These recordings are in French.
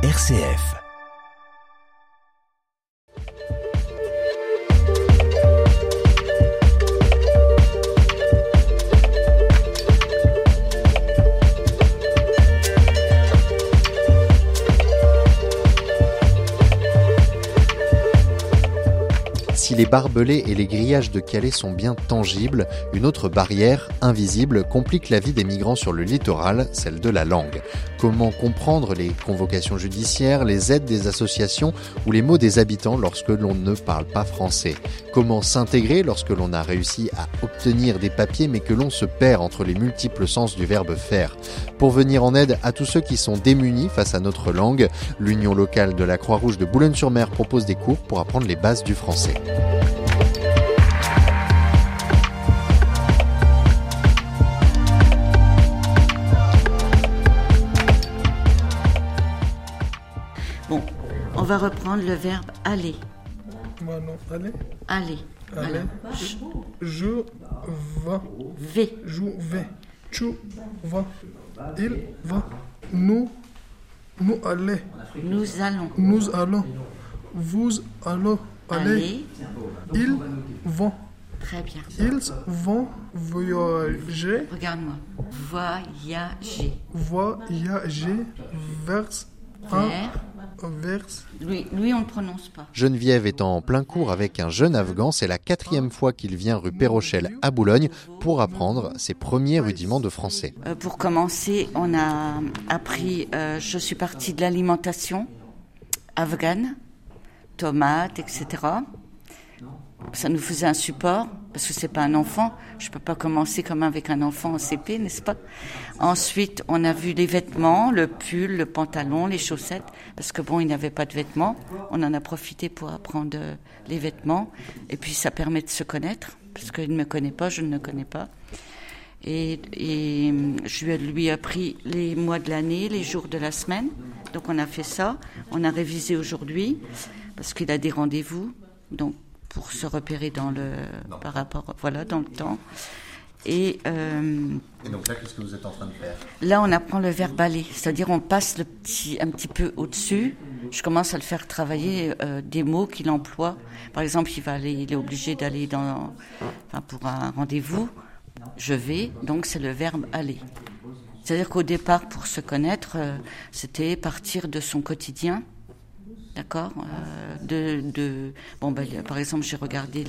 RCF. Si les barbelés et les grillages de Calais sont bien tangibles, une autre barrière, invisible, complique la vie des migrants sur le littoral, celle de la langue. Comment comprendre les convocations judiciaires, les aides des associations ou les mots des habitants lorsque l'on ne parle pas français Comment s'intégrer lorsque l'on a réussi à obtenir des papiers mais que l'on se perd entre les multiples sens du verbe faire Pour venir en aide à tous ceux qui sont démunis face à notre langue, l'Union locale de la Croix-Rouge de Boulogne-sur-Mer propose des cours pour apprendre les bases du français. Va reprendre le verbe aller. Manon, allez, Aller. allez. Voilà. Je va, V. je vais. Tu vas, il va. Nous, nous allons, Nous allons nous allons. Vous allons aller. aller. Ils vont, Très bien. ils vont voyager, Regarde-moi. Voyager. voyager vers Lui, lui, on ne prononce pas. Geneviève est en plein cours avec un jeune Afghan. C'est la quatrième fois qu'il vient rue Pérochel à Boulogne pour apprendre ses premiers rudiments de français. Euh, pour commencer, on a appris. euh, je suis partie de l'alimentation afghane, tomates, etc. Ça nous faisait un support parce que c'est pas un enfant. Je peux pas commencer comme avec un enfant en CP, n'est-ce pas? Ensuite, on a vu les vêtements, le pull, le pantalon, les chaussettes, parce que bon, il n'avait pas de vêtements. On en a profité pour apprendre euh, les vêtements, et puis ça permet de se connaître, parce qu'il ne me connaît pas, je ne le connais pas. Et, et je lui ai- lui ai appris les mois de l'année, les jours de la semaine. Donc on a fait ça. On a révisé aujourd'hui parce qu'il a des rendez-vous. Donc pour se repérer dans le par rapport voilà dans le temps. Et euh, Et donc là, qu'est-ce que vous êtes en train de faire? Là, on apprend le verbe aller, c'est-à-dire on passe le petit, un petit peu au-dessus. Je commence à le faire travailler euh, des mots qu'il emploie. Par exemple, il va aller, il est obligé d'aller dans, enfin, pour un rendez-vous. Je vais, donc c'est le verbe aller. C'est-à-dire qu'au départ, pour se connaître, euh, c'était partir de son quotidien. D'accord euh, ben, Par exemple, j'ai regardé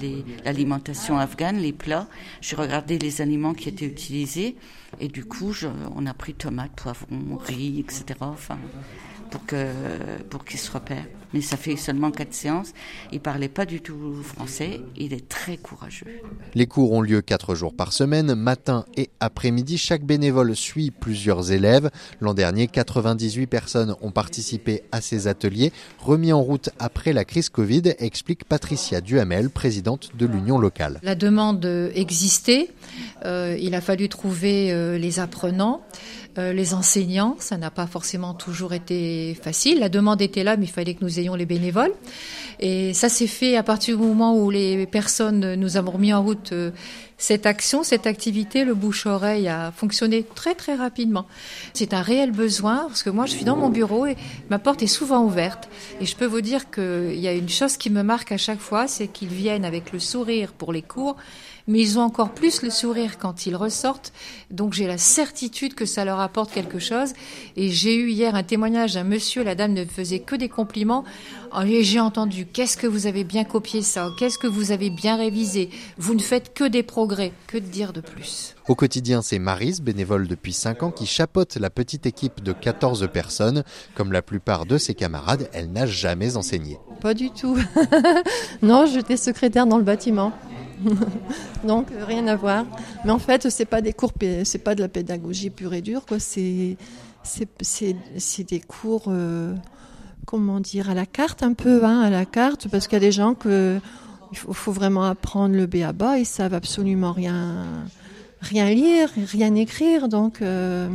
l'alimentation afghane, les plats, j'ai regardé les aliments qui étaient utilisés, et du coup, on a pris tomates, poivrons, riz, etc. Pour que pour qu'il se repère. Mais ça fait seulement quatre séances. Il parlait pas du tout français. Il est très courageux. Les cours ont lieu quatre jours par semaine, matin et après-midi. Chaque bénévole suit plusieurs élèves. L'an dernier, 98 personnes ont participé à ces ateliers, en route après la crise Covid, explique Patricia Duhamel, présidente de l'Union locale. La demande existait. Euh, il a fallu trouver euh, les apprenants, euh, les enseignants. Ça n'a pas forcément toujours été facile. La demande était là, mais il fallait que nous ayons les bénévoles. Et ça s'est fait à partir du moment où les personnes, nous avons remis en route cette action, cette activité. Le bouche-oreille a fonctionné très très rapidement. C'est un réel besoin parce que moi je suis dans mon bureau et ma porte est souvent ouverte. Et je peux vous dire qu'il y a une chose qui me marque à chaque fois, c'est qu'ils viennent avec le sourire pour les cours mais ils ont encore plus le sourire quand ils ressortent. Donc j'ai la certitude que ça leur apporte quelque chose. Et j'ai eu hier un témoignage d'un monsieur, la dame ne faisait que des compliments. Et j'ai entendu, qu'est-ce que vous avez bien copié ça? Qu'est-ce que vous avez bien révisé? Vous ne faites que des progrès. Que de dire de plus? Au quotidien, c'est Marise, bénévole depuis 5 ans, qui chapeaute la petite équipe de 14 personnes. Comme la plupart de ses camarades, elle n'a jamais enseigné. Pas du tout. non, j'étais secrétaire dans le bâtiment. Donc rien à voir. Mais en fait, c'est pas des cours, c'est pas de la pédagogie pure et dure, quoi. C'est c'est des cours, euh, comment dire, à la carte un peu, hein, à la carte, parce qu'il y a des gens que il faut, vraiment apprendre le b à bas, ils savent absolument rien rien lire, rien écrire, donc euh,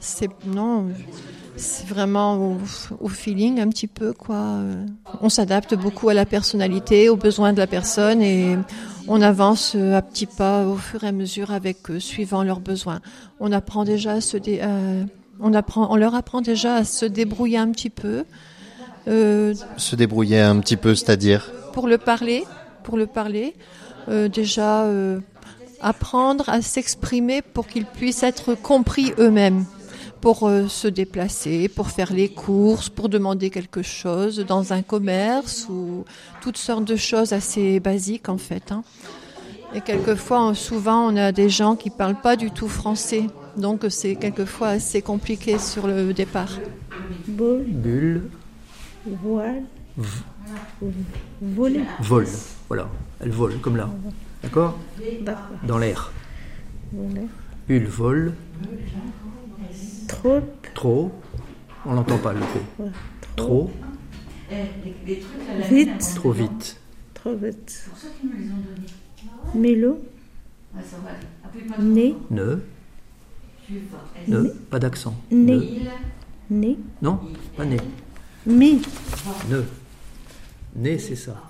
c'est non. C'est vraiment au, au feeling un petit peu quoi. On s'adapte beaucoup à la personnalité, aux besoins de la personne et on avance euh, à petits pas au fur et à mesure avec eux, suivant leurs besoins. On apprend déjà à se, dé- à- On, apprend, on leur apprend déjà à se débrouiller un petit peu. Euh, se débrouiller un petit peu, c'est-à-dire Pour le parler, pour le parler. Euh, déjà, euh, apprendre à s'exprimer pour qu'ils puissent être compris eux-mêmes pour euh, se déplacer, pour faire les courses, pour demander quelque chose dans un commerce ou toutes sortes de choses assez basiques en fait. Hein. Et quelquefois, souvent, on a des gens qui parlent pas du tout français, donc c'est quelquefois assez compliqué sur le départ. Boule. Bulle. Voile. Voler. Vol. Voilà. Elle vole, comme là. D'accord? Dans l'air. Bulle, vol. Trop. Trop. On l'entend pas le P. Ouais. Trop. Vite. Trop vite. Trop vite. Mélo. Né. Ne. Ne. Pas d'accent. Né. Ne. Né. Non, pas né. Mais. Ne. Né, c'est ça.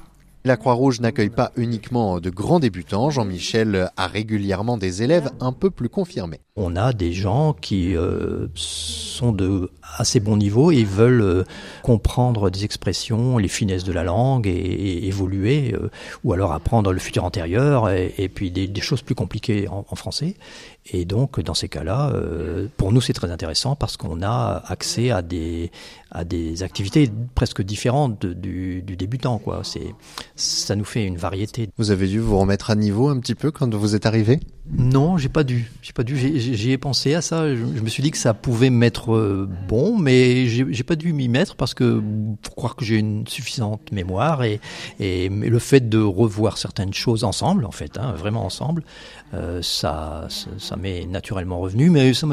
La Croix-Rouge n'accueille pas uniquement de grands débutants. Jean-Michel a régulièrement des élèves un peu plus confirmés. On a des gens qui euh, sont de assez bon niveau et veulent euh, comprendre des expressions, les finesses de la langue et, et évoluer, euh, ou alors apprendre le futur antérieur et, et puis des, des, choses plus compliquées en, en, français. Et donc, dans ces cas-là, euh, pour nous, c'est très intéressant parce qu'on a accès à des, à des activités presque différentes du, du, débutant. Quoi. C'est, ça nous fait une variété. Vous avez dû vous remettre à niveau un petit peu quand vous êtes arrivé? Non, j'ai pas dû. J'ai pas dû. J'y ai pensé à ça. Je, je, me suis dit que ça pouvait m'être bon, mais j'ai pas dû m'y mettre parce que faut croire que j'ai une suffisante mémoire et, et le fait de revoir certaines choses ensemble, en fait, hein, vraiment ensemble, euh, ça, ça, ça m'est naturellement revenu, mais ça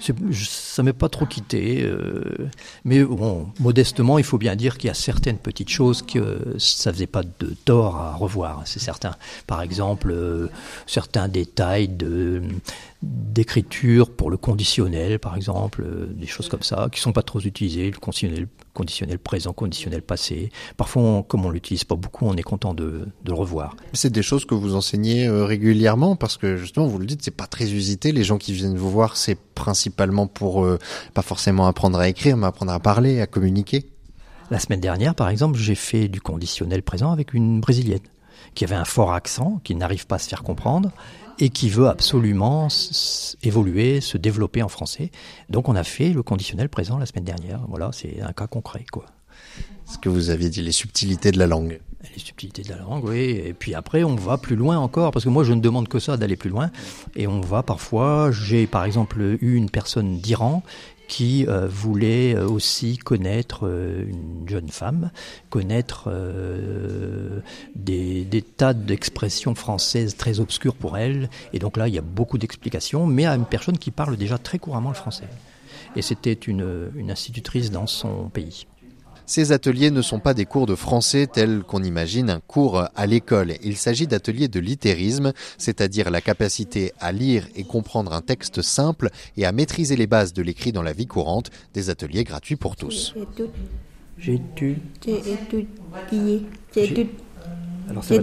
ça m'est pas trop quitté. Euh, mais bon, modestement, il faut bien dire qu'il y a certaines petites choses que ça faisait pas de tort à revoir, c'est certain. Par exemple, euh, certains détails de d'écriture pour le conditionnel, par exemple, euh, des choses comme ça, qui sont pas trop utilisées, le conditionnel, présent, conditionnel passé. Parfois, comme on l'utilise pas beaucoup, on est content de, de le revoir. C'est des choses que vous enseignez euh, régulièrement parce que justement, vous le dites, c'est pas très usité. Les gens qui viennent vous voir, c'est principalement pour pas forcément apprendre à écrire, mais apprendre à parler, à communiquer. La semaine dernière, par exemple, j'ai fait du conditionnel présent avec une brésilienne qui avait un fort accent, qui n'arrive pas à se faire comprendre et qui veut absolument évoluer, se développer en français. Donc on a fait le conditionnel présent la semaine dernière. Voilà, c'est un cas concret, quoi. Ce que vous aviez dit, les subtilités de la langue. Les subtilités de la langue, oui. Et puis après, on va plus loin encore, parce que moi, je ne demande que ça, d'aller plus loin. Et on va parfois, j'ai par exemple eu une personne d'Iran qui euh, voulait aussi connaître euh, une jeune femme, connaître euh, des, des, tas d'expressions françaises très obscures pour elle. Et donc là, il y a beaucoup d'explications, mais à une personne qui parle déjà très couramment le français. Et c'était une, une institutrice dans son pays. Ces ateliers ne sont pas des cours de français tels qu'on imagine un cours à l'école. Il s'agit d'ateliers de littérisme, c'est-à-dire la capacité à lire et comprendre un texte simple et à maîtriser les bases de l'écrit dans la vie courante, des ateliers gratuits pour tous. J'ai tu. J'ai étudié. J'ai alors, ça.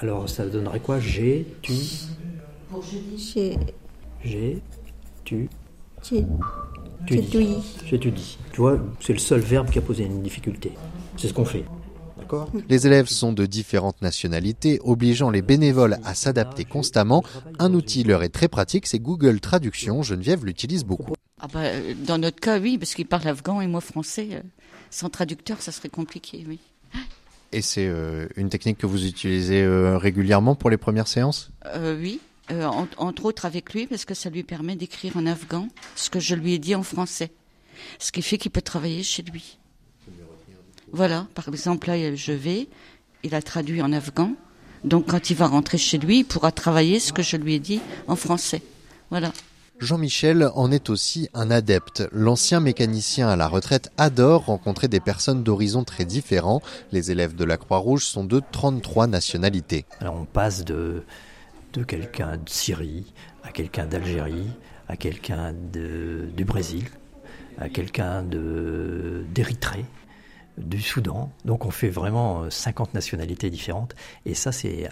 Alors ça donnerait quoi? J'ai, tu. J'ai. J'ai, tu. J'ai. J'étudie. J'étudie. Tu vois, c'est le seul verbe qui a posé une difficulté. C'est ce qu'on fait. D'accord? Les élèves sont de différentes nationalités, obligeant les bénévoles à s'adapter constamment. Un outil leur est très pratique, c'est Google Traduction. Geneviève l'utilise beaucoup. Ah bah, dans notre cas, oui, parce qu'il parle afghan et moi français. Sans traducteur, ça serait compliqué, oui. Et c'est euh, une technique que vous utilisez euh, régulièrement pour les premières séances? Euh, Oui, euh, en, entre autres avec lui, parce que ça lui permet d'écrire en afghan ce que je lui ai dit en français. Ce qui fait qu'il peut travailler chez lui. Voilà, par exemple, là, je vais, il a traduit en afghan, donc quand il va rentrer chez lui, il pourra travailler ce que je lui ai dit en français. Voilà. Jean-Michel en est aussi un adepte. L'ancien mécanicien à la retraite adore rencontrer des personnes d'horizons très différents. Les élèves de la Croix-Rouge sont de 33 nationalités. Alors on passe de de quelqu'un de Syrie, à quelqu'un d'Algérie, à quelqu'un du Brésil, à quelqu'un d'Érythrée, du Soudan. Donc on fait vraiment 50 nationalités différentes. Et ça, c'est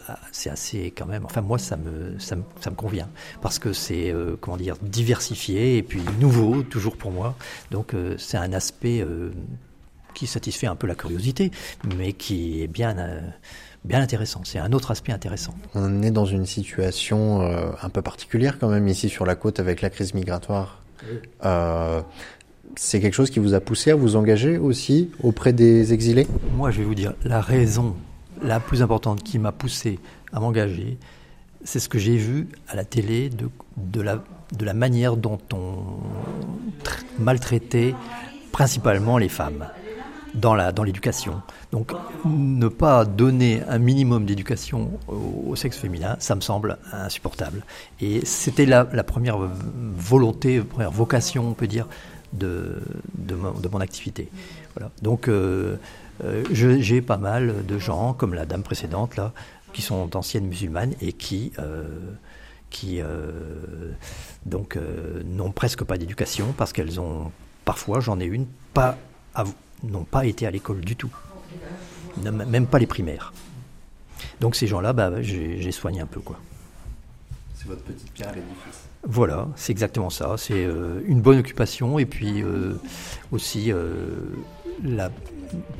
assez quand même. Enfin, moi, ça me, ça me, ça me convient. Parce que c'est, comment dire, diversifié et puis nouveau, toujours pour moi. Donc c'est un aspect qui satisfait un peu la curiosité, mais qui est bien, euh, bien intéressant. C'est un autre aspect intéressant. On est dans une situation euh, un peu particulière quand même ici sur la côte avec la crise migratoire. Euh, c'est quelque chose qui vous a poussé à vous engager aussi auprès des exilés? Moi, je vais vous dire, la raison la plus importante qui m'a poussé à m'engager, c'est ce que j'ai vu à la télé de, de, la, de la manière dont on maltraitait principalement les femmes dans la dans l'éducation. Donc ne pas donner un minimum d'éducation au, sexe féminin, ça me semble insupportable. Et c'était la, la, première volonté, première vocation, on peut dire, de, de, mon, activité. Voilà. Donc euh, euh, j'ai pas mal de gens, comme la dame précédente là, qui sont d'anciennes musulmanes et qui euh, qui donc n'ont presque pas d'éducation parce qu'elles ont parfois, j'en ai une, pas à, n'ont pas été à l'école du tout, même pas les primaires. Donc ces gens-là, bah, j'ai soigné un peu. quoi. C'est votre petite pierre à l'édifice. Voilà, c'est exactement ça. C'est euh, une bonne occupation et puis euh, aussi euh, la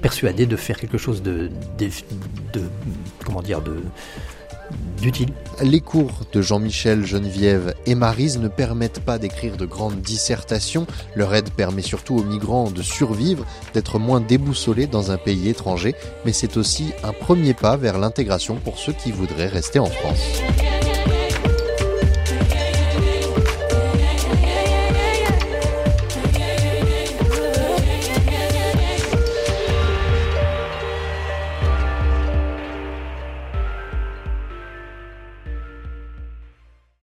persuader de faire quelque chose de, de, de comment dire de d'utile. Les cours de Jean-Michel, Geneviève et Marise ne permettent pas d'écrire de grandes dissertations. Leur aide permet surtout aux migrants de survivre, d'être moins déboussolés dans un pays étranger, mais c'est aussi un premier pas vers l'intégration pour ceux qui voudraient rester en France.